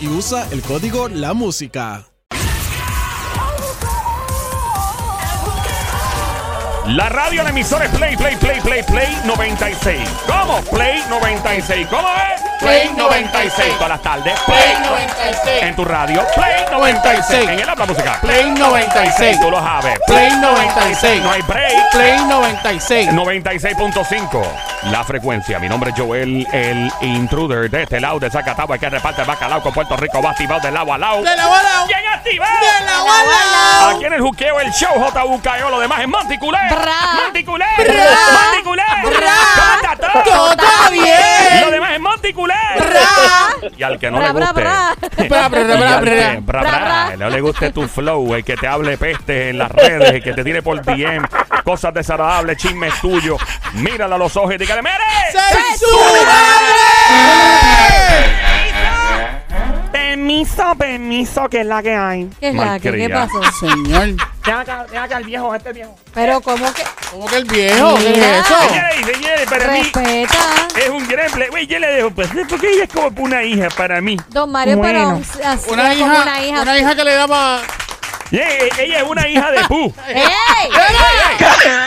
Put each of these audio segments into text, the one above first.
Y usa el código La Música. La radio de emisores Play, Play, Play, Play, Play 96. ¿Cómo? Play 96. ¿Cómo es? Play 96. Todas las tardes. Play 96. En tu radio. Play 96. En el habla musical. Play 96. Tú lo sabes. Play 96. No hay break. Play 96. 96.5. La frecuencia. Mi nombre es Joel, el intruder de este lado de Zacatagua que reparte el bacalao con Puerto Rico. Va activado de lado a lado. De la bola. ¿Quién activado? De la bola. Aquí en el juqueo, el show JUKEO, lo demás es. Bra. Monticulé. Bra. ¿Cómo está bien. Lo demás es Monticulé. Y al que no Bra, le guste. bra. Bra, bra, bra, y al bra. que-. No le guste tu flow, el que te hable peste en las redes, el que te tire por DM, cosas desagradables, chismes tuyos. Míralo a los ojos y dígale, ¡Mere! ¡Soy su madre! Permiso, permiso, que es la que hay. ¿Qué es la que? ¿Qué Malcriada. pasó? Señor, Deja acá, deja acá el viejo, este viejo. Pero como que ¿cómo que el viejo? ¿Qué Mira. es eso? Señores, señores, para mí respeta. es un gremple. Güey, yo le dejo, pues, porque ella es como una hija para mí. Don Mario, Bueno. pero así Una como hija, una hija. una hija que le daba... Yeah, ella es una hija de Pooh. ¡Ey!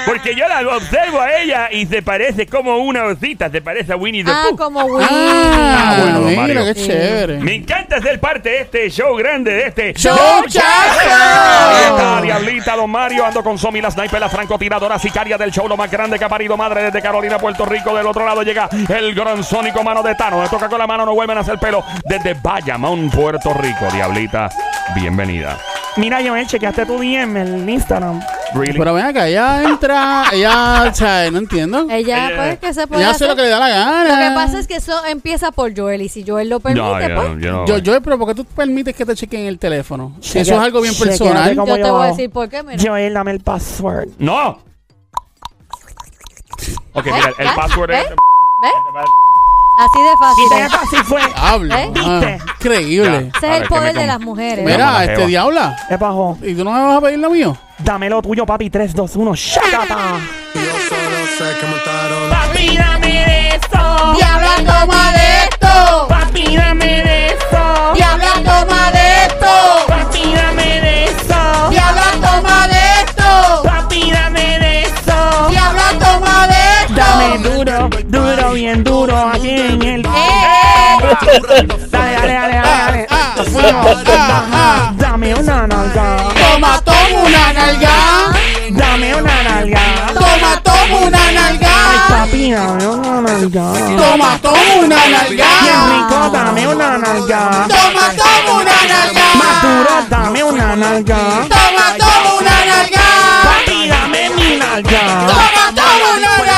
Porque yo la observo a ella y se parece como una osita, se parece a Winnie the Ah, Pooh. como Winnie. Ah, bueno, don mira, Mario. qué chévere. Me encanta ser parte de este show grande, de este ¡Show está, Diablita, Don Mario, ando con Somi, la sniper, la francotiradora sicaria del show, lo más grande que ha parido madre desde Carolina, Puerto Rico. Del otro lado llega el gran sónico mano de Tano. Me toca con la mano, no vuelven a hacer pelo. Desde Bayamón, Puerto Rico. Diablita, bienvenida. Mira, Joel, chequeaste tu DM en Instagram. Really? Pero ven acá, ella entra, ella, o sea, no entiendo. Ella, Ella- pues, que se puede Ella hacer. hace lo que le da la gana. Lo que pasa es que eso empieza por Joel y si Joel lo permite, No, yo, pues, no, yo no. Yo, yo, pero ¿por qué tú permites que te chequen el teléfono? Si eso es algo bien chequeate personal. yo yo te voy a decir por qué, mira. Joel, dame el password. ¡No! Ok, mira, el ¿Eh? password es... ¿Eh? ¿Ves? Así de fácil. así fue. Habla. ¿Eh? Ah, ¿Viste? increíble. Ese es el ¿qué me poder de las mujeres. Mira, este diabla. ¿Qué pasó? ¿Y tú no me vas a pedir lo mío? Dame lo tuyo, papi. 3, 2, 1. ¡Shakata! Yo solo sé que montaron Papi, dame eso. Diabla, toma bien duro. Aquí en el. ¡Eh! Dale, dale, dale, dale. Ah, ah, ah, ah. Dame una nalga. Toma, toma una nalga. Dame una nalga. Toma, toma una nalga. Papi, dame una nalga. Toma, toma una Bien rico, nalga. dame una nalga. Toma, toma una nalga. Más duro, dame una nalga. Toma, toma una nalga. Papi, dame mi nalga. Toma, toma una nalga.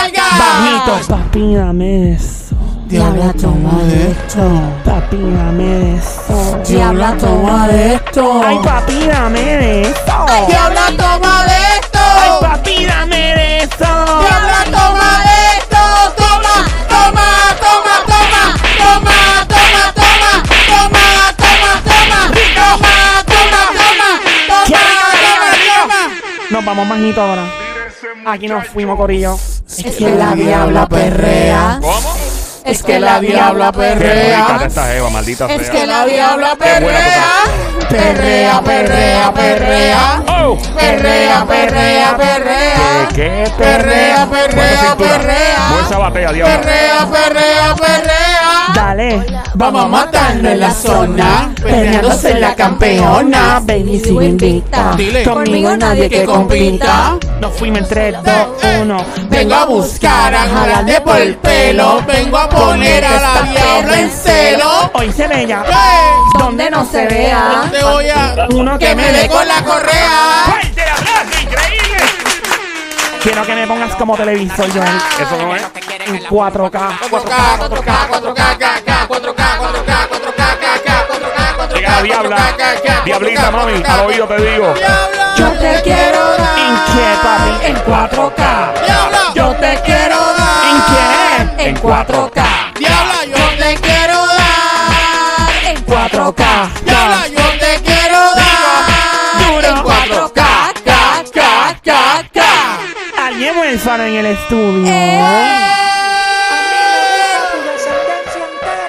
Bajito, papi, dame eso. Diabla, toma de esto. Papi, dame eso. Diabla, toma de esto. Ay, papi, dame de eso. Diabla, toma de Ay, esto. papi, dame de eso. Diabla, toma de esto. Toma, toma, toma, toma. Toma, toma, toma. Toma, toma, toma. Toma, toma, toma. Toma, toma, toma. Nos vamos majito ahora. Aquí nos fuimos, Corillo. Es que la diabla perrea. ¿Cómo? Es que la diabla perrea. esta Eva, maldita Es sea. que Que la diabla perrea. Perrea, perrea, perrea. ¡Oh! Perrea, perrea, perrea. ¿Qué? ¿Qué? Perrea, perrea, perrea. Mueve esa batea, diablo. Perrea, perrea, perrea. Vamos a matarnos en la zona, peleándose en la campeona. Ven y sigue invicta. Dile. Conmigo nadie que compita. Nos fuimos en 3, 2, 1. Vengo a buscar a jalarle por el pelo. Vengo a poner a la diabla en celo. Hoy se bella. Donde no se vea. Te voy a. Uno Que me dé con la correa. ¡Increíble! Quiero que me pongas como televisor, Joel. Eso no es. En 4K. 4K, 4K, 4K, 4K, 4K, 4K, 4K, Llega la diabla. Diablita, mami. Al oído te digo. Yo te quiero dar. ¿En qué, papi? En 4K. Diabla. Yo te quiero dar. ¿En qué? En 4K. Diabla, yo. Yo te quiero dar. En 4K. Diabla, yo te quiero dar. En 4K. K, K, K, K. Alguien huérfano en el estudio.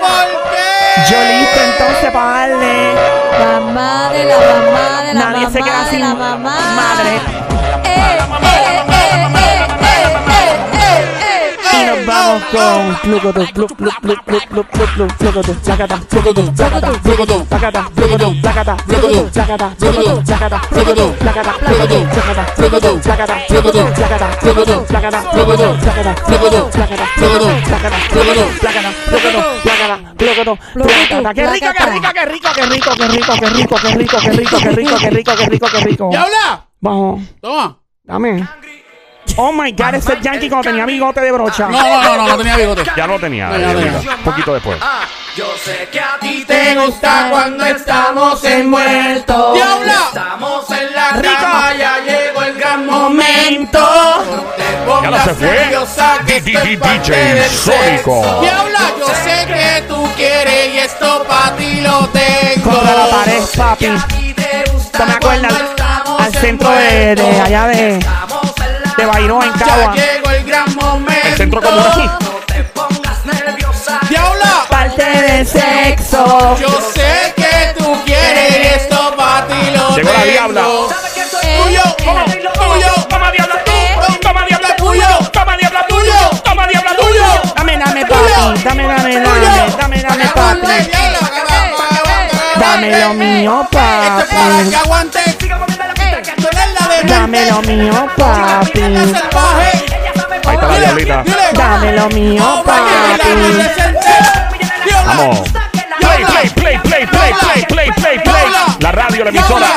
¿Por qué? Yo listo entonces para darle. Mamá de la mamá de la Nadie mamá se queda de sin la mamá. madre. Vamos con Pluc, Pluc, Pluc, Plucoto, Placata, Plucoto, Placata, Plucoto, Placata, Plucoto, Placata, Plucoto, Placata, Plucoto, Placata, Plucoto, Placata, Plucoto, Placata, Plucoto, Placata, Plucoto, Placata, Plucoto, Placata, Plucoto, Placata, Plucoto, Placata, Plucoto, Placata, Plucoto, Placata, Plucoto, Placata, Plucoto, Placata. Qué rico, qué rico, qué rico, qué rico, qué rico, qué rico, qué rico, qué rico, qué rico, qué rico, qué rico, qué rico. Diabla. Vamos, Toma. dame. Oh my god, ese es Yankee cuando tenía bigote de brocha. No, no, no, no, no tenía bigote. Ya lo tenía. No, ya lo tenía. Un poquito después. Y te gusta cuando estamos envueltos. Diabla. Estamos en la Rico. cama, ya llegó el gran momento. Ya pongas se fue. que del Sónico. sexo. Diabla, yo sé que tú quieres y esto para ti lo tengo. Contra la pared, papi. A ti te gusta ¿Te me acuerdas? Al centro de, de allá de, de Bairro en cama, Cagua. Ya llegó el gran momento. El centro comunal. No te pongas nerviosa. Diabla, Parte del sexo. yo sé que tú quieres esto para ti lo Llegó la diabla. Tuyo, ¿Cómo? tuyo, Toma diabla tú. Toma diabla tuyo, Toma diabla tuyo, Toma diabla tuyo. Dame, dame, papi. Dame, dame, dame. Dame, dame, papi. Dame lo mío, Esto es para que papi. aguante. Dame lo mío, papi. Ahí está la diablita. Dame lo mío, papi. Vamos. Play, play, play, play, play, play, play, play, play. La radio, la emisora.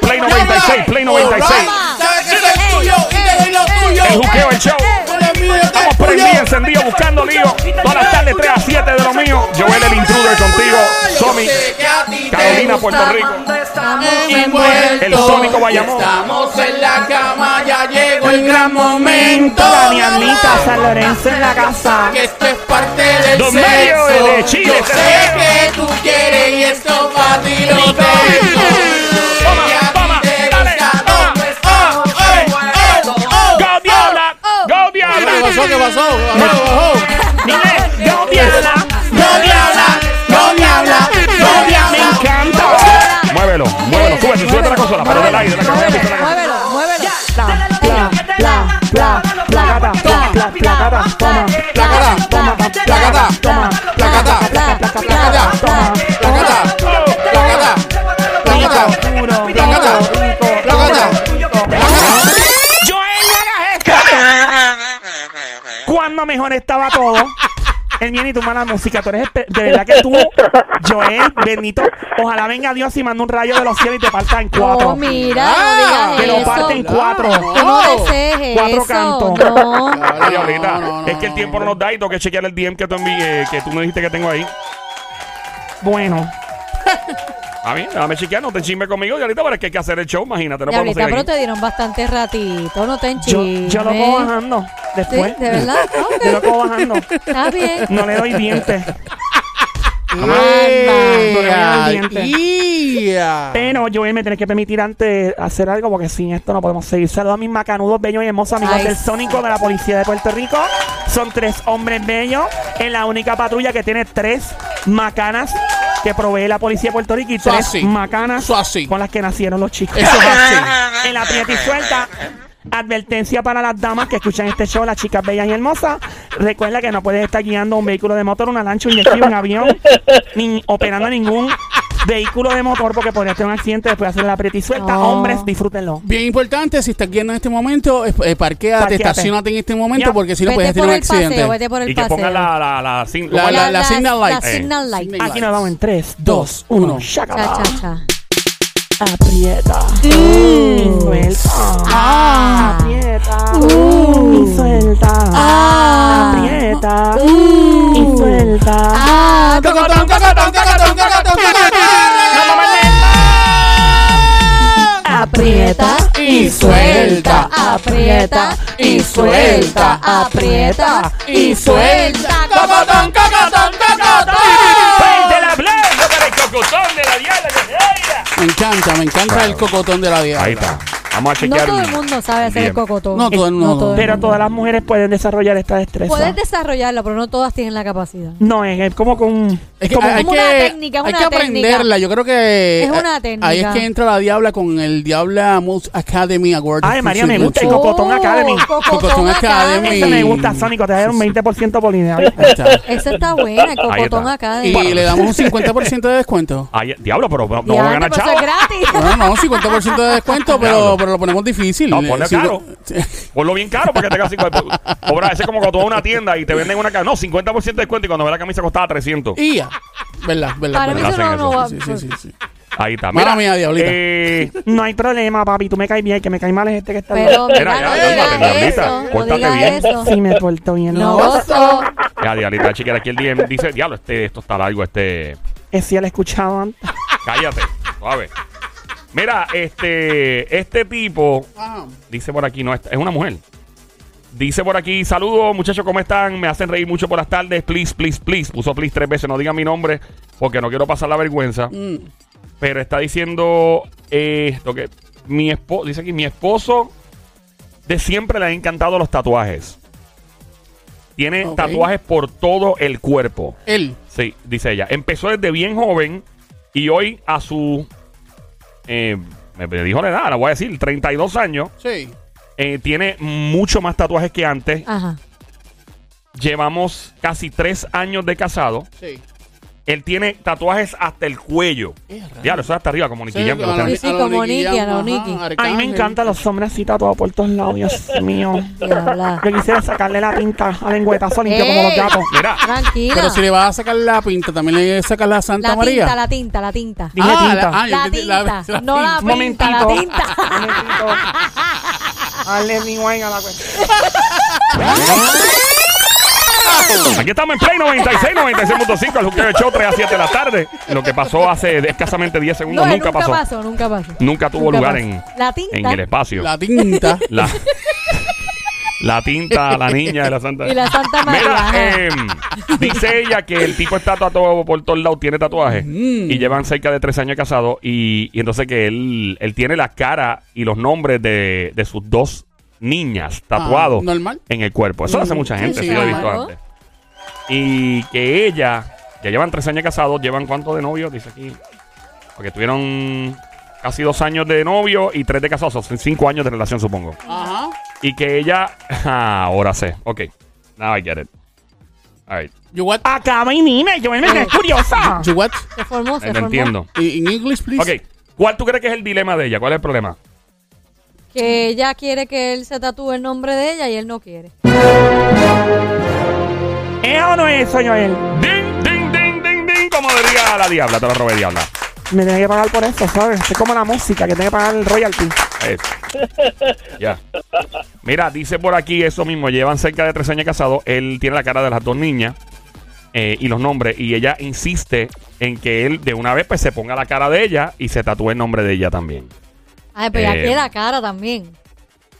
Play 96, Play 96. Sabes que soy tuyo y te doy lo tuyo. El juqueo, el show. Estamos prendidos, encendidos, buscando lío. Todas las tardes, 3 a 7 de lo mío. Joel el intruder contigo. Somi. Carolina, Puerto Rico. El Sónico Bayamón. Estamos en la cama, ya llegó el gran momento. La diablita San Lorenzo en la casa. Que esto es parte del Dos sexo. medios de Chile, Yo sé que tú quieres y esto aire, la Muévelo, la muévelo, muévelo. Pla, pla, pla, pla, placata, pla, pla, placata, toma, Placata, toma, placata, toma, placata, placa, placa, placata, toma, placata, placata, placata, puro, placata, placata. Joel, no hagas esto. Cuando mejor estaba todo. Y tu mala música. Tú eres de verdad que tú, Joel, bendito. Ojalá venga Dios y mande un rayo de los cielos y te parta en cuatro. Oh, mira, Ah, no digas que lo parte en cuatro. Tú no desees Cuatro eso. cantos. No. Ay, No, no, no, es que el tiempo no nos da y tengo que chequear el DM que tú envié, que tú me dijiste que tengo ahí. Bueno, A mí, déjame chequear, no te chisme conmigo, Diablita, pero es que hay que hacer el show, imagínate, no podemos pero seguir te dieron bastante ratito, no te yo, enchismes. yo lo cojo bajando Sí, después. ¿De verdad? Ok. Yo lo cojo bajando. Está bien. No le doy dientes. ¡Ia! Pero Joel me tiene que permitir antes hacer algo porque sin esto no podemos seguir. Saludos a mis macanudos bellos y hermosos amigos Ay, del Sónico de la Policía de Puerto Rico. Son tres hombres bellos en la única patrulla que tiene tres macanas que provee la Policía de Puerto Rico y tres así. macanas así. con las que nacieron los chicos. Eso es así. en la prieta y suelta. Advertencia para las damas que escuchan este show, las chicas bellas y hermosas. Recuerda que no puedes estar guiando un vehículo de motor, una lancha, un ski, un avión, ni operando ningún vehículo de motor porque podría tener un accidente después de hacer la aprieta y suelta. No. Hombres, disfrútenlo. Bien importante, si estás guiando en este momento, eh, eh, parquéate, Parquéate. estacionate en este momento Ya. porque si no puedes por tener un el paseo, accidente. vete por el Y que pongan la, la, la, La- ¿cómo es la- la signal light. La Eh. signal light. Aquí nos vamos en 3, 2, 1. Cha, cha, cha. Aprieta. Y suelta. Ah. Aprieta. Uh. Y suelta. Ah. Aprieta. Uh. Y suelta. Ah, Cocotón, cocotón, cocotón, cocotón, Aprieta y suelta, aprieta y suelta, aprieta y suelta. Cocotón, cocotón, cocotón. Me encanta, me encanta el cocotón de la diabla. Ahí está. Vamos a No chequear. todo el mundo sabe hacer el Bien. cocotón. No todo el mundo. todo el Pero mundo. todas las mujeres pueden desarrollar esta destreza. Puedes desarrollarlo, pero no todas tienen la capacidad. No, es, es como con. Es que como- hay, como que, una técnica, es hay una que técnica. aprenderla. Yo creo que Es una técnica. ahí es que entra la diabla con el Diabla Moose Academy Award. Ay, María, me gusta el. Cocotón Academy. Cocotón Cocotón Academy. Academy. Eso me gusta, Sónico. Te da un 20% por línea. Ahí está. Esa está buena, el Cocotón está. Academy. Y le damos un 50% de descuento. Ay, diablo, pero no, no vamos a ganar pero eso chavo. es gratis. No, no, 50% de descuento, pero, Diablo. pero lo ponemos difícil. No, ponle cinco- caro. Ponlo bien caro para que tengas 50. Cobra, ese es como cuando tú vas a una tienda y te venden una camisa. No, 50% de descuento y cuando ve la camisa costaba 300. Y ya. ¿Verdad? ¿Verdad? No, va. Sí, sí, sí, sí. Ahí está. Mala mía, diablita. eh, No hay problema, papi. Tú me caes bien. El que me cae mal es este que está Pero Mira, mira, ya, no cálmate, digas diablita. eso. No Pórtate digas bien. eso. Sí, me porto bien. No No, gozo. ya, diablita, chiquera, aquí el DM dice, diablo, este, esto está largo, este... es si él ha escuchado antes. Cállate, suave. Mira, este, este tipo, Ajá. dice por aquí, no, es es una mujer. Dice por aquí, saludos muchachos, ¿cómo están? Me hacen reír mucho por las tardes. Please, please, please. Puso please tres veces, no digan mi nombre porque no quiero pasar la vergüenza. Mm. Pero está diciendo eh, esto que mi esposo, dice aquí, mi esposo de siempre le han encantado los tatuajes. Tiene tatuajes por todo el cuerpo. Él. Sí, dice ella. Empezó desde bien joven y hoy a su... eh, me dijo la edad, la voy a decir, 32 años. Sí. eh, tiene mucho más tatuajes que antes. Ajá. Llevamos casi tres años de casado. Sí. Él tiene tatuajes hasta el cuello. Ya, eso es hasta arriba, como Nicky Sí, Jam, que lo la- tiene. Sí, como Nicky a ajá, Nicky. A mí me encantan los hombres así tatuados por todos lados, Dios mío. Diabla. Yo quisiera sacarle la pinta a lengüetazo limpio como los Ey. gatos. Mira, Tranquila. Pero si le vas a sacar la pinta, también le sacas la Santa la María. tinta, la tinta, la tinta. Dije ah, tinta. La, ah, yo La entendí, tinta, no la Un pinta, la momentito. tinta. Un momentito. Dale mi wine a la cuestión. aquí estamos en Play 96, 96.5, el Juqueo Show, 3 a 7 de la tarde. Lo que pasó hace escasamente 10 segundos No, nunca, pasó. nunca pasó. Nunca tuvo Nunca lugar pasó. en, La tinta. en el espacio. La tinta. La, la tinta, la niña de la Santa. Y la Santa María. Mira, em, dice ella que el tipo está tatuado por todos lados, tiene tatuajes Mm. y llevan cerca de tres años casados y, y entonces que él, él tiene la cara y los nombres de, de sus dos niñas tatuados Ah, normal. en el cuerpo. Eso lo hace Mm, mucha gente, sí, sí, lo he visto antes. Y que ella, ya llevan tres años casados, llevan cuánto de novios, dice aquí. Porque tuvieron casi dos años de novio y tres de casados, son cinco años de relación, supongo. Ajá. Y que ella. Ah, ahora sé. Ok. Now I get it. Alright. You what? Acaba y dime, yo me es curiosa. You what? Se formó, se No formó. entiendo. In English, please. Ok. ¿Cuál tú crees que es el dilema de ella? ¿Cuál es el problema? Que ella quiere que él se tatúe el nombre de ella y él no quiere. ¿Es o no es eso, Joel? Ding, ding, ding, ding, ding. Como diría la diabla. Te lo robé, diabla. Me tiene que pagar por eso, ¿sabes? Es como la música, que tiene que pagar el royalty. Eso. Ya. Mira, dice por aquí eso mismo. Llevan cerca de tres años casados. Él tiene la cara de las dos niñas eh, y los nombres. Y ella insiste en que él de una vez pues se ponga la cara de ella y se tatúe el nombre de ella también. Ay, pero ella Eh, quiere la cara también.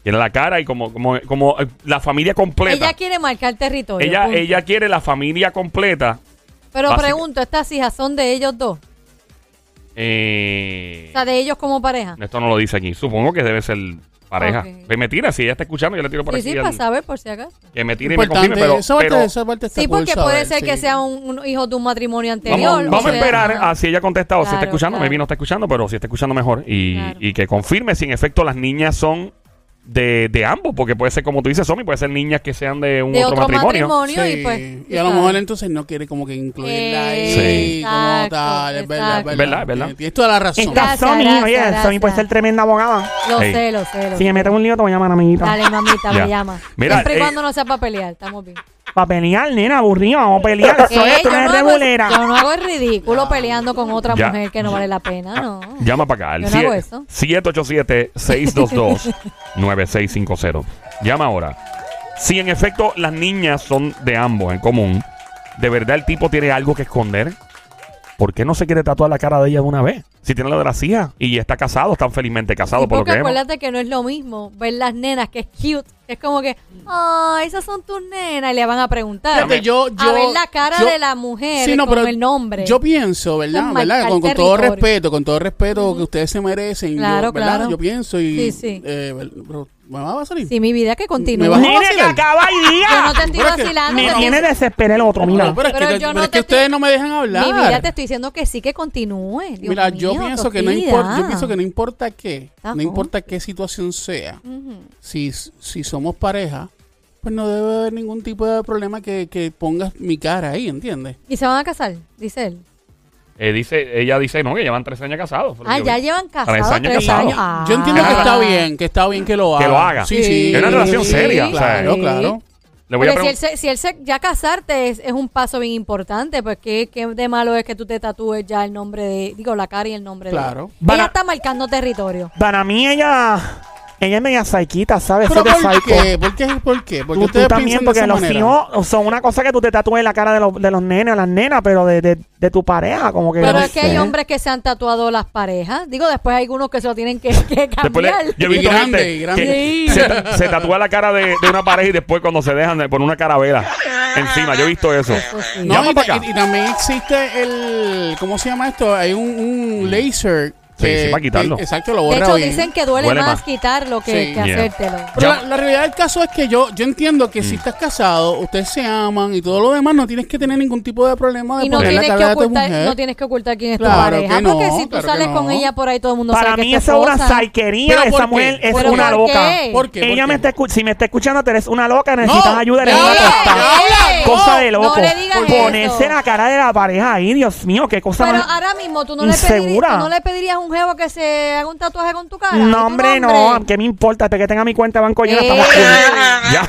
Tiene la cara y como, como, como eh, la familia completa. Ella quiere marcar territorio. Ella, punto. ella quiere la familia completa. Pero básica- pregunto, ¿estas hijas son de ellos dos? Eh, O sea, de ellos como pareja. esto no lo dice aquí. Supongo que debe ser pareja. Ok. Pues me tira, si ella está escuchando, yo le tiro por Sí, aquí. sí, al- para saber por si acaso. que me tire y me confirme, pero, esa, parte, pero esa parte está Sí, cool porque saber, puede ser que sí. sea un, un hijo de un matrimonio anterior. vamos, o a sea, esperar ajá. a si ella contesta o si está Claro, escuchando. claro. Maybe no está escuchando, pero si está escuchando mejor. Y, Claro. y que confirme si en efecto las niñas son de, de ambos, porque puede ser, como tú dices, Somi, puede ser niñas que sean de un De otro, otro matrimonio. matrimonio, y Sí, pues. y a lo mejor entonces no quiere como que incluirla ahí Sí. como tal, es verdad, Verdad, verdad. verdad. Tienes- toda la razón. Gracias, Somi, oye. Somi puede ser tremenda abogada. Lo Ey. sé, lo sé. Lo Si sé. me meten un lío, te voy a llamar, amiguita. Dale, mamita, me llama. Mira, Siempre y eh, cuando no sea para pelear, estamos bien. Para pelear, nena, aburrido, vamos a pelear. Eso Eh, es, tú yo, eres no hago, regulera. yo no hago el ridículo peleando con otra Ya. mujer que no vale la pena, no. Llama para acá, Yo no hago eso. 787-622-9650. Llama ahora. Si en efecto las niñas son de ambos en común, ¿de verdad el tipo tiene algo que esconder? ¿Por qué no se quiere tatuar la cara de ella de una vez? Si tiene la de la hija y está casado, están felizmente casados Sí, por lo que vemos. acuérdate que no es lo mismo ver las nenas que es cute. Es como que, ah, esas son tus nenas. Y le van a preguntar. Fíjate, yo- a ver la cara yo- de la mujer Sí, no, con pero el nombre. Yo pienso, ¿verdad? Con, con todo respeto, con todo respeto que ustedes se merecen. Claro, yo, ¿verdad? claro. Yo pienso y. Sí, sí. eh, ¿Me va a salir? Sí, mi vida que continúa. ¿Me vas a Nene, que vacilar? acaba y Yo no diga. te estoy Pero es que vacilando. Me te tiene estoy- desesperado el otro, mira. No, pero es Pero que, yo pero no es que te ustedes estoy- no me dejan hablar. Mi vida te estoy diciendo que sí que continúe. Dios Mira, yo mío, pienso que no importa, yo pienso que no importa qué, Está no importa qué situación sea. Si, si somos pareja, pues no debe haber ningún tipo de problema que, que pongas mi cara ahí, ¿entiendes? ¿Y se van a casar? Dice él. Eh, dice, ella dice, no, que llevan tres años casados. Ah, ya vi. llevan casados Tres años tres casados. años. Ah. Yo entiendo que Ah. está bien, que está bien que lo haga. Que lo haga. Sí, sí. Es una relación Sí, seria, o sea, Claro, Sí. claro. Le voy a Porque si él, se, si él se- ya casarte es, es un paso bien importante, pues ¿qué, qué de malo es que tú te tatúes ya el nombre de, digo, la cara y el nombre Claro. de Para- Ella está marcando territorio. Para mí ella, ella es media psiquita, ¿sabes? Pero ¿por psycho. qué? ¿Por qué? ¿Por qué? Porque Tú, tú también, porque los manera. hijos son una cosa que tú te tatúes la cara de los, de los nenes o las nenas, pero de, de, de tu pareja, como que. Pero no es que hay sé. hombres que se han tatuado las parejas. Digo, después hay algunos que se lo tienen que, que Después le- cambiar. yo he visto Y gente grande. que Sí. se, se tatúa la cara de, de una pareja y después cuando se dejan de poner una carabela encima. Yo he visto eso. Pues sí. No, y, y- y también existe el. ¿Cómo se llama esto? Hay un, un laser. Sí, sí, para quitarlo. exacto, lo De borra hecho, bien. dicen que duele, Duele más, más. quitarlo que, Sí. que Yeah. hacértelo. Pero Ya- la, la realidad del caso es que yo, yo entiendo que Mm. si estás casado, ustedes se aman y todo lo demás, no tienes que tener ningún tipo de problema de Y no poner la tienes, que cara de tu ocultar, mujer. no tienes que ocultar quién es tu pareja. que no, porque si tú claro que sales no. con ella por ahí, todo el mundo Para sabe mí que es tu eso es una esposa. saiquería. ¿Pero por Esa qué? mujer es ¿Pero una por loca. qué? ¿Por qué? Ella ¿Por me está escu- si me está escuchando, tú eres una loca, necesitas ayuda, eres una tostada. Cosa de no loco. le digas Ponerse eso. la cara de la pareja ahí, Dios mío, qué cosa Pero más. ahora mismo tú no, le pedirías, tú no le pedirías a un jevo que se haga un tatuaje con tu cara. No, hombre, no. ¿Qué me importa? Hasta que tenga mi cuenta de banco llena, Eh. estamos cool. Ya,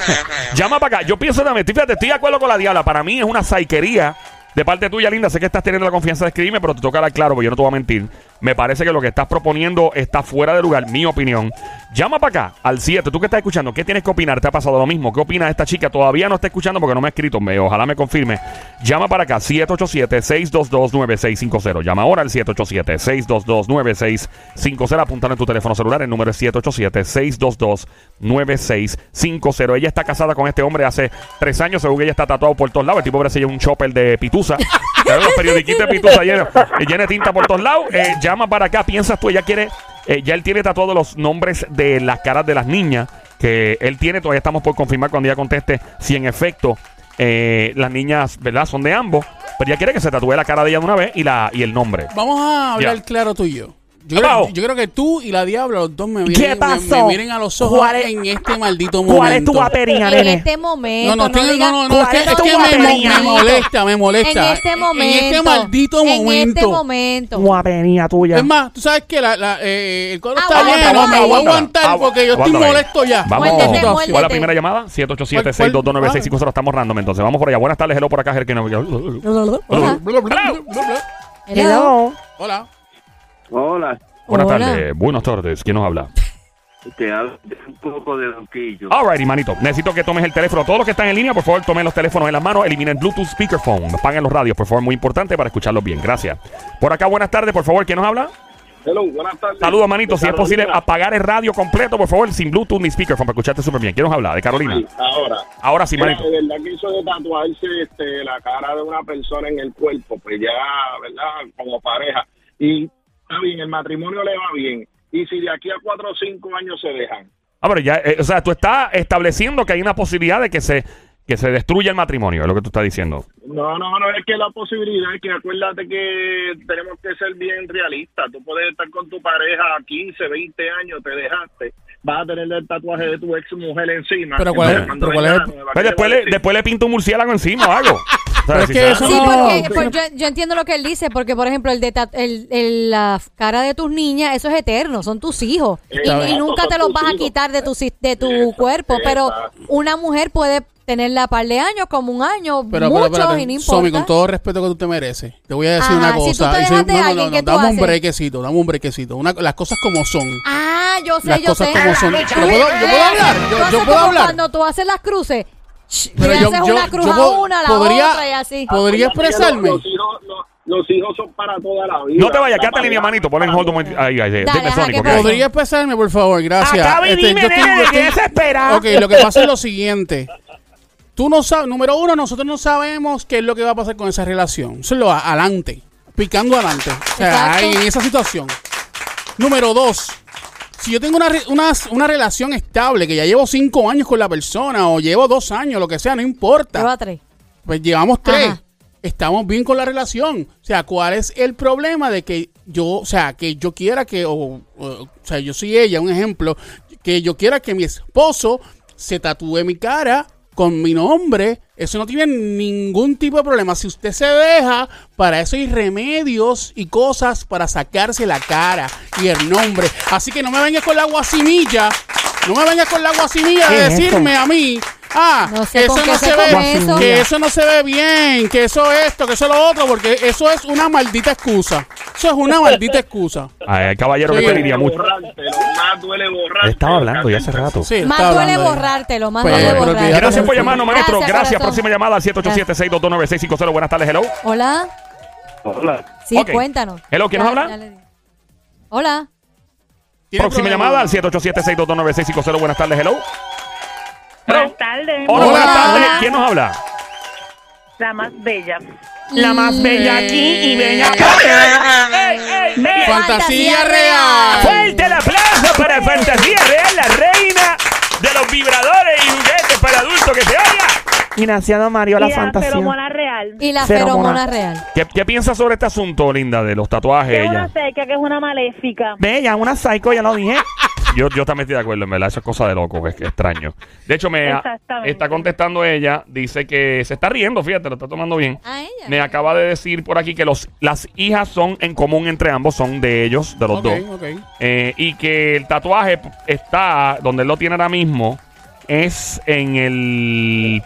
llama para acá. Yo pienso también, fíjate, estoy de acuerdo con la diabla. Para mí es una saiquería de parte tuya, Linda. Sé que estás teniendo la confianza de escribirme, pero te toca hablar claro, porque yo no te voy a mentir. Me parece que lo que estás proponiendo está fuera de lugar, mi opinión. Llama para acá al 7. Tú que estás escuchando, ¿qué tienes que opinar? ¿Te ha pasado lo mismo? ¿Qué opina esta chica? Todavía no está escuchando porque no me ha escrito. Me, ojalá me confirme. Llama para acá, 787-622-9650. Llama ahora al 787-622-9650. Apúntalo en tu teléfono celular. El número es 787-622-9650. Ella está casada con este hombre hace tres años. Según ella está tatuado por todos lados. El tipo parece un chopper de pitusa. Pero los periodiquitos de pitusa llenos llena de tinta por todos lados. Eh, llama para acá. Piensas tú, ella quiere. eh, ya él tiene tatuados los nombres de las caras de las niñas que él tiene. Todavía estamos por confirmar cuando ella conteste si en efecto eh, las niñas, ¿verdad? Son de ambos. Pero ella quiere que se tatúe la cara de ella de una vez y, la, y el nombre. Vamos a hablar Ya. claro tú y yo. Yo creo, yo creo que tú y la diabla, los dos me ¿Qué miren, me- pasó? me miren a los ojos ¿Cuál es- en este maldito momento. ¿Cuál es tu guapería, En nene? este momento. No, no, tengo- digas- no, no, no, es que, ¿Cuál es es que tu me, molesta, me molesta. En este momento. En este maldito En momento. este momento. Guapería tuya. Es más, tú sabes que la, la, eh, el cuadro está Aguántala, lleno, me voy a aguántala. aguantar Agu- porque yo estoy molesto ya. Vamos. Muérdete, ¿Cuál es la muérdete. primera llamada? 787-622-9650. Estamos random entonces. Vamos por allá. Buenas tardes, hello por acá. Hola. Bla. Hello. Hola. Hola, Buenas Hola. tardes. Buenas tardes. ¿Quién nos habla? te hablo un poco de Donquillo. Alrighty, manito. Necesito que tomes el teléfono. Todos los que están en línea, por favor, tomen los teléfonos en las manos. Eliminen Bluetooth speakerphone. Apaguen los radios, por favor. Muy importante para escucharlos bien. Gracias. Por acá, buenas tardes, por favor. ¿Quién nos habla? Hello, buenas tardes. Saludos, manito. Si es posible, apagar el radio completo, por favor, sin Bluetooth ni speakerphone, para escucharte súper bien. ¿Quién nos habla? De Carolina. Sí, ahora. Ahora sí, manito. de verdad que eso de tatuarse este, la cara de una persona en el cuerpo, pues ya, ¿verdad? Como pareja. Y está bien, el matrimonio le va bien. Y si de aquí a cuatro o cinco años se dejan. Ah, pero ya, eh, o sea, tú estás estableciendo que hay una posibilidad de que se que se destruya el matrimonio, es lo que tú estás diciendo. No, no, no es que la posibilidad es que acuérdate que tenemos que ser bien realistas. Tú puedes estar con tu pareja 15, 20 años, te dejaste, vas a tener el tatuaje de tu ex mujer encima. Pero ¿cuál es- pero cuál es el- Pues ¿qué después, le después le pinto un murciélago encima o algo. Pero es Si eso Sí, no- porque pero- pues, yo, yo entiendo lo que él dice, porque por ejemplo el de ta- el, el- la cara de tus niñas, eso es eterno, son tus hijos y, Exacto, y nunca te los vas a quitar de tu de tu cuerpo, pero una mujer puede tenerla par de años, como un año, Pero, pero, muchos espérate, y no Somi, con importa. todo el respeto que tú te mereces, te voy a decir Ajá, una si tú cosa. te dejas de no, no, no, ¿qué tú dame un brequecito, dame un brequecito. Una- las cosas como son. Ah, yo sé, Las yo cosas sé. como son. ¿Yo puedo- yo puedo hablar? Yo- puedo hablar. Cuando tú haces las cruces, Pero le yo- haces yo- una cruz yo a una, a la podría- otra y así. ¿Podría expresarme? Los, hijos, los, los hijos son para toda la vida. No te vayas, quédate en línea, manito. Ponle en hold un momento. Ahí, ahí, ahí. Dale, Dime. ¿Podría expresarme, por favor? Gracias. Y Este, dime, yo estoy- nene, yo que estoy- desesperado. Ok, lo que pasa es lo siguiente. Tú no sabes, número uno, nosotros no sabemos qué es lo que va a pasar con esa relación. Eso es lo a- adelante, picando adelante. O sea, Exacto. ahí, en esa situación. Número dos, si yo tengo una, una, una relación estable, que ya llevo cinco años con la persona, o llevo dos años, lo que sea, no importa. Lleva tres. Pues llevamos tres. Ajá. Estamos bien con la relación. O sea, ¿cuál es el problema de que yo, o sea, que yo quiera que, o, o- o sea, yo soy ella, un ejemplo, que yo quiera que mi esposo se tatúe mi cara con mi nombre? Eso no tiene ningún tipo de problema. Si usted se deja, para eso hay remedios y cosas para sacarse la cara y el nombre. Así que no me vengas con la guasimilla. No me vengas con la guasimilla ¿Qué de decirme a mí. Ah, No sé eso no se ve, eso. que eso no se ve bien, que eso esto, que eso lo otro, porque eso es una maldita excusa. Eso es una maldita excusa. Ay, el caballero Sí. que te diría mucho. Borrártelo, más duele borrarte. Él estaba hablando ya hace rato. Sí, Más duele borrártelo, más Pues, duele borrártelo. olvídate. Gracias por llamarnos, maestro. Gracias, Gracias. Próxima llamada al 787-622-9650. Buenas tardes, hello. Hola. Hola. Sí, cuéntanos. Hello, ¿quién nos Ya- habla? le di. Hola. ¿Tiene Próxima llamada al 787-622-9650. Buenas tardes, hello. Buenas tardes. Hola, Hola. buenas tardes. Hola. ¿Quién nos habla? La más bella. La más bella aquí y bella Fantasía real. Fuerte el aplauso para Fantasía Real, la reina de los vibradores y juguetes para adultos que se Mario, la y la fantasía. feromona real. Y la Feromona. feromona real. ¿Qué, qué piensas sobre este asunto, Linda, de los tatuajes? Es ella? una seca que es una maléfica. Bella, una psycho, ya lo dije. Yo, yo también estoy de acuerdo, en verdad. Eso es cosa de loco, que es que extraño. De hecho, me está contestando ella. Dice que se está riendo, fíjate, lo está tomando bien. A ella. Me acaba de decir por aquí que los, las hijas son en común entre ambos, son de ellos, de los dos. ok. Eh, y que el tatuaje está, donde él lo tiene ahora mismo, es en el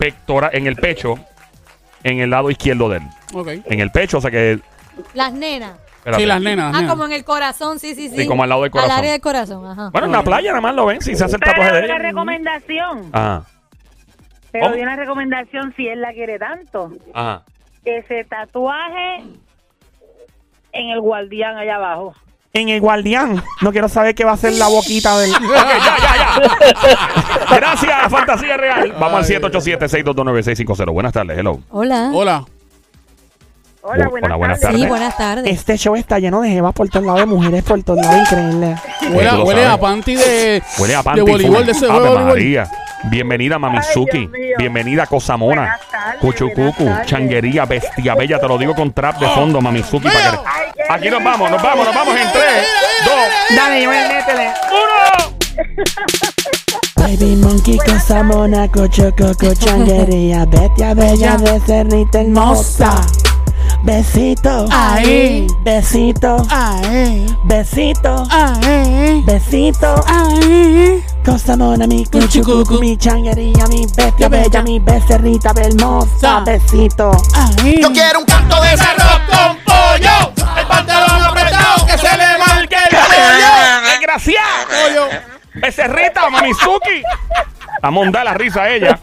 pectoral, en el pecho, en el lado izquierdo de él. ok. En el pecho, o sea que. Las nenas. espérate. Sí, las nenas. las Ah, nenas. como en el corazón, sí, sí, sí. Sí, como al lado del corazón. Al área del corazón, ajá. Bueno, en la playa nada más lo ven si se hace el Pero tatuaje de una recomendación. Ajá, Pero ¿Cómo? di una recomendación si él la quiere tanto. ajá. Que se tatuaje en el guardián allá abajo. En el guardián. No quiero saber qué va a ser la boquita del. Ok, ya, ya, ya. Gracias, Fantasía Real. Vamos Ay. al 787-622-9650. Buenas tardes, hello. Hola. Hola. Hola, buenas, hola, buenas tardes. Sí, buenas tardes. Este show está lleno de jevas por todos lados, de mujeres por todos lados, increíble. Huele, huele a panty de, Huele a panty de voleibol, de ese juego de voleibol. María. Bienvenida, Mamizuki. Bienvenida, Cosamona. Cuchucucu, changuería, bestia bella. Te lo digo con trap de fondo, Mamizuki. para que- Aquí nos vamos, nos vamos, nos vamos en 3, 2, Dale, Joel, métele. 1. Baby monkey, cosa mona, cocho, coco, changuería, bestia bella de cernita hermosa. Besito, Ahí. besito, Ay, besito, ay, besito. ay. Cosa mona, mi Cuchu, cuchu, cucu. mi changuería, mi bestia bella, mi becerrita hermosa. Sa. Besito. Yo quiero un canto de arroz con pollo. El pantalón apretado que se le marque el pollo. ¡Desgraciado! Pollo. Becerrita, Mamizuki. A mondar la risa a ella.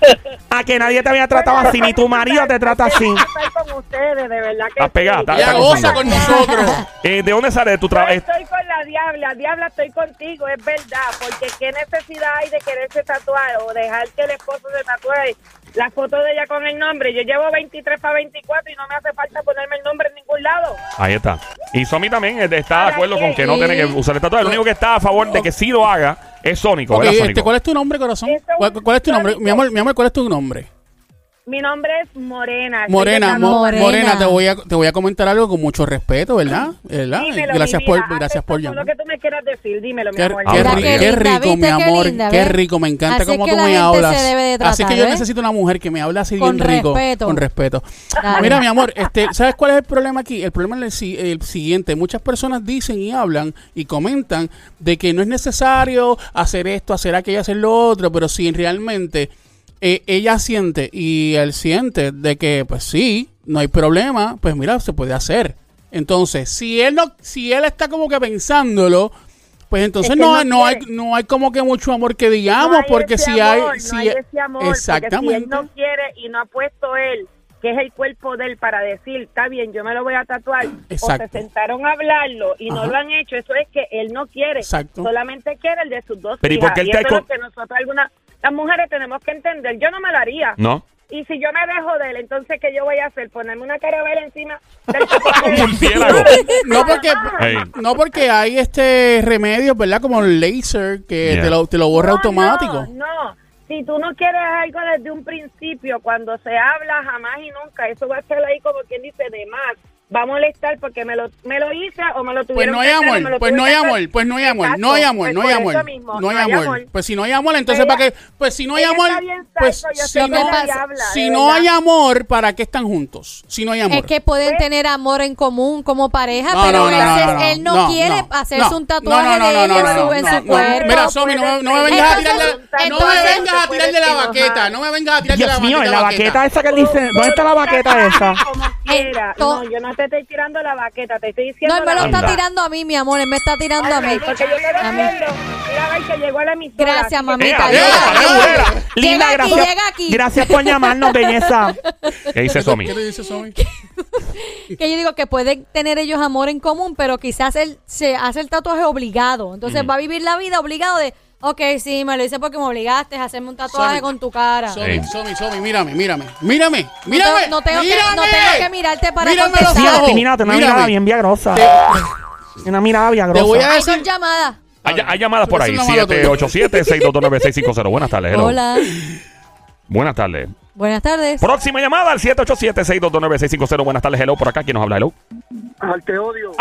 A que nadie te había tratado así, ni tu marido te trata así. Estoy con ustedes, de verdad que Estás pegada, sí. está- Ella está goza gozando. con nosotros. Eh, ¿De dónde sale tu Yo trabajo? estoy con la diabla, diabla estoy contigo, es verdad, porque qué necesidad hay de quererse tatuar o dejar que el esposo se tatúe la foto de ella con el nombre. Yo llevo 23 para 24 y no me hace falta ponerme el nombre en ningún lado. Ahí está. Y Somi también eh, está de ¿Para acuerdo con que no tiene que usar el tatuaje. El único que está a favor de que sí lo haga es Sónico, Ok, ¿verdad, este, Sónico? ¿cuál es tu nombre, corazón? Eso ¿Cuál, es tu nombre? Mi amor, mi amor, ¿cuál es tu nombre? Mi nombre es Morena. Morena, mo-. Morena. Morena, te voy a te voy a comentar algo con mucho respeto, ¿verdad? ¿Verdad? Dímelo, gracias por gracias por llamar. lo que tú me quieras decir, dímelo, mi Qué, amor. qué Mira ri- qué rico, ¿viste mi qué amor. linda, qué rico, me encanta Así cómo tú me hablas. así que yo ¿ves? necesito una mujer que me hable así Con bien rico. respeto. Con respeto. Dale. Mira, mi amor, este, ¿sabes cuál es el problema aquí? El problema es el, el siguiente. Muchas personas dicen y hablan y comentan de que no es necesario hacer esto, hacer aquello, hacer lo otro, pero si realmente eh, ella siente y él siente de que, pues sí, no hay problema, pues mira, se puede hacer. Entonces, si él no, si él está como que pensándolo, pues entonces Es que no, no no, hay, no hay como que mucho amor que No digamos, porque si amor, hay, no si hay ese amor, porque exactamente. si él no quiere y no ha puesto él, que es el cuerpo de él, para decir, está bien, yo me lo voy a tatuar, o Exacto. se sentaron a hablarlo y no lo han hecho, eso es que él no quiere, Exacto. solamente quiere el de sus dos Pero ¿y por qué él y te eso es con- lo que nosotros algunas, las mujeres tenemos que entender, yo no me lo haría. ¿No? Y si yo me dejo de él, entonces, ¿qué yo voy a hacer? ¿Ponerme una carabela encima del. No porque, no porque hay este remedios, ¿verdad? Como el laser que Yeah. te, lo, te lo borra No, automático. No, no. Si tú no quieres algo desde un principio, cuando se habla jamás y nunca, eso va a ser ahí como quien dice de más. Va a molestar porque me lo, me lo hice o me lo Pues tuvieron no hay hacer, amor, lo pues no hay hacer. amor, pues no hay amor, no hay amor, pues no hay amor, mismo, no hay amor. Pues si no hay amor, entonces Ella- para qué, pues si no hay amor, pues yo si no, si no verdad. hay amor, ¿para qué están juntos? Si no hay amor. Es que pueden Pues- tener amor en común como pareja, No, pero no, a no, veces no, no, él no, no, quiere no, hacerse no, un tatuaje no, no, de no, ella no, en su, cuerpo. Mira, Somi, no, me- vengas a tirar de la, Entonces- no me vengas a tirar de la baqueta, no me vengas a tirar de la Dios mío, en la baqueta esa que dice. ¿Dónde está la baqueta esa? Como quiera. to- No, yo no te estoy tirando la baqueta, te estoy diciendo No, él me lo está tirando a mí, mi amor. Él me está tirando a mí. Porque yo A mí. defiendo. Mira, a ver que llegó a la emisora. Gracias, mamita. ¡Ea, Llega ea, aquí. ea, ea! Linda, Llega aquí, gracias. llega aquí. Gracias por llamarnos, belleza. ¿Qué dice Somi? ¿Qué te dice Somi? Que yo digo que pueden tener ellos amor en común, pero quizás él se hace el tatuaje obligado. Entonces Mm. va a vivir la vida obligado de, ok, sí, me lo hice porque me obligaste a hacerme un tatuaje Somi. con tu cara. Somi, Ey. Somi, Somi, mírame, mírame, mírame, No mírame. tengo- no tengo que- mírame. no tengo que mirarte para Mírame los contestar. ojos. Mírate, una Mírame. mirada bien viagrosa. Una mirada Te voy viagrosa. a Hay dos llamadas. Hay, hay llamadas por ahí. Eso es lo malo tuyo. 787-622-9650. Buenas tardes. hello. Hola. Buenas tardes. Buenas tardes. Próxima llamada al 787-622-9650. Buenas tardes. Hello. Por acá. ¿Quién nos habla? Hello. Al te odio.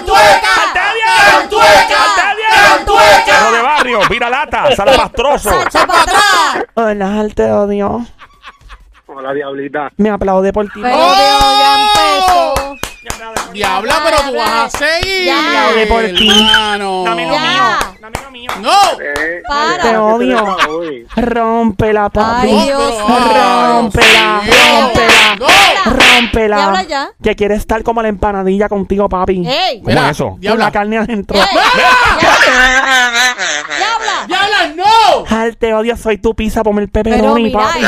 ¡Alto! Perro de barrio, viralata, salapastroso. Al te odio. Hola, diablita. Me aplaude por ti. Pero Dios, ya empezó. Diabla, pero tú vas a seguir. Ya. Aplaude por ti. Hermano. Dame lo Ya. mío. Dame lo mío. No. Para. Te odio. Rómpela, papi. Ay, Dios. Rómpela. Diabla ya. Que quiere estar como la empanadilla contigo, papi. ¡Ey! ¿Cómo Mira, es eso? Con la carne adentro. ¡Ey! ¡Diabla! Diabla, no. Al te odio, soy tu pizza, ponme el Pero pepperoni, papi.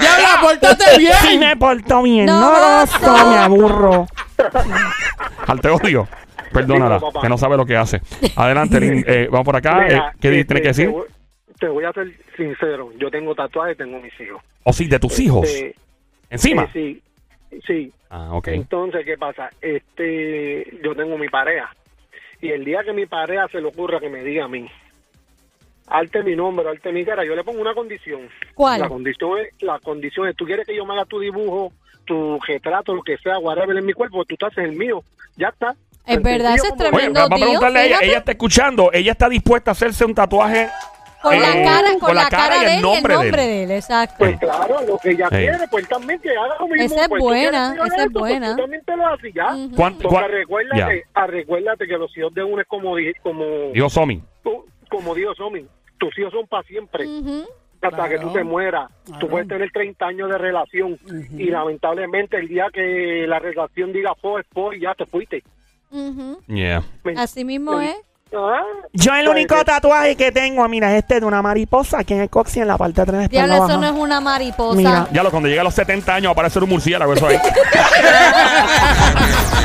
Diabla, pórtate bien. Sí me porto bien, No, no, no, me aburro. Al te odio. Perdónala, que no sabe lo que hace. Adelante, Lin- eh, vamos por acá. Mira, Eh, ¿Qué este, tiene que decir? Te voy, te voy a ser sincero. Yo tengo tatuajes y tengo mis hijos. O sí, de tus hijos. Este, Encima. eh, sí, sí. Ah, ok. Entonces, ¿qué pasa? Este, yo tengo mi pareja. Y el día que mi pareja se le ocurra que me diga a mí, arte mi nombre, arte mi cara, yo le pongo una condición. ¿Cuál? La condición es, la condición es, tú quieres que yo me haga tu dibujo, tu retrato, lo que sea, whatever en mi cuerpo, tú te haces el mío. Ya está. Es verdad, ese es como- Oye, tremendo. vamos a preguntarle a ella. fíjate. Ella está escuchando. Ella está dispuesta a hacerse un tatuaje. Con la eh, cara, con, la cara, de él y el nombre de él. de él, exacto. Pues claro, lo que ella quiere, pues también que haga lo mismo. Esa es pues, buena, esa es esto, pues, buena. tú también te lo haces ya. Ujú. ¿Cuán- Porque recuérdate, ya. recuérdate que los hijos de uno es como, como, Dios, Somi. como Dios son, tus hijos son para siempre. Hasta que tú te mueras. Claro. Tú puedes tener 30 años de relación y lamentablemente el día que la relación diga fue, es fue, ya te fuiste. Ujú. Yeah. ¿Me- Así mismo es. Ah, Yo el único tatuaje que tengo, mira, es este de una mariposa aquí en el coxi en la parte de atrás. espalda eso no es una mariposa. Mira. Ya lo, cuando llegue a los 70 años va a aparecer un murciélago, eso ahí.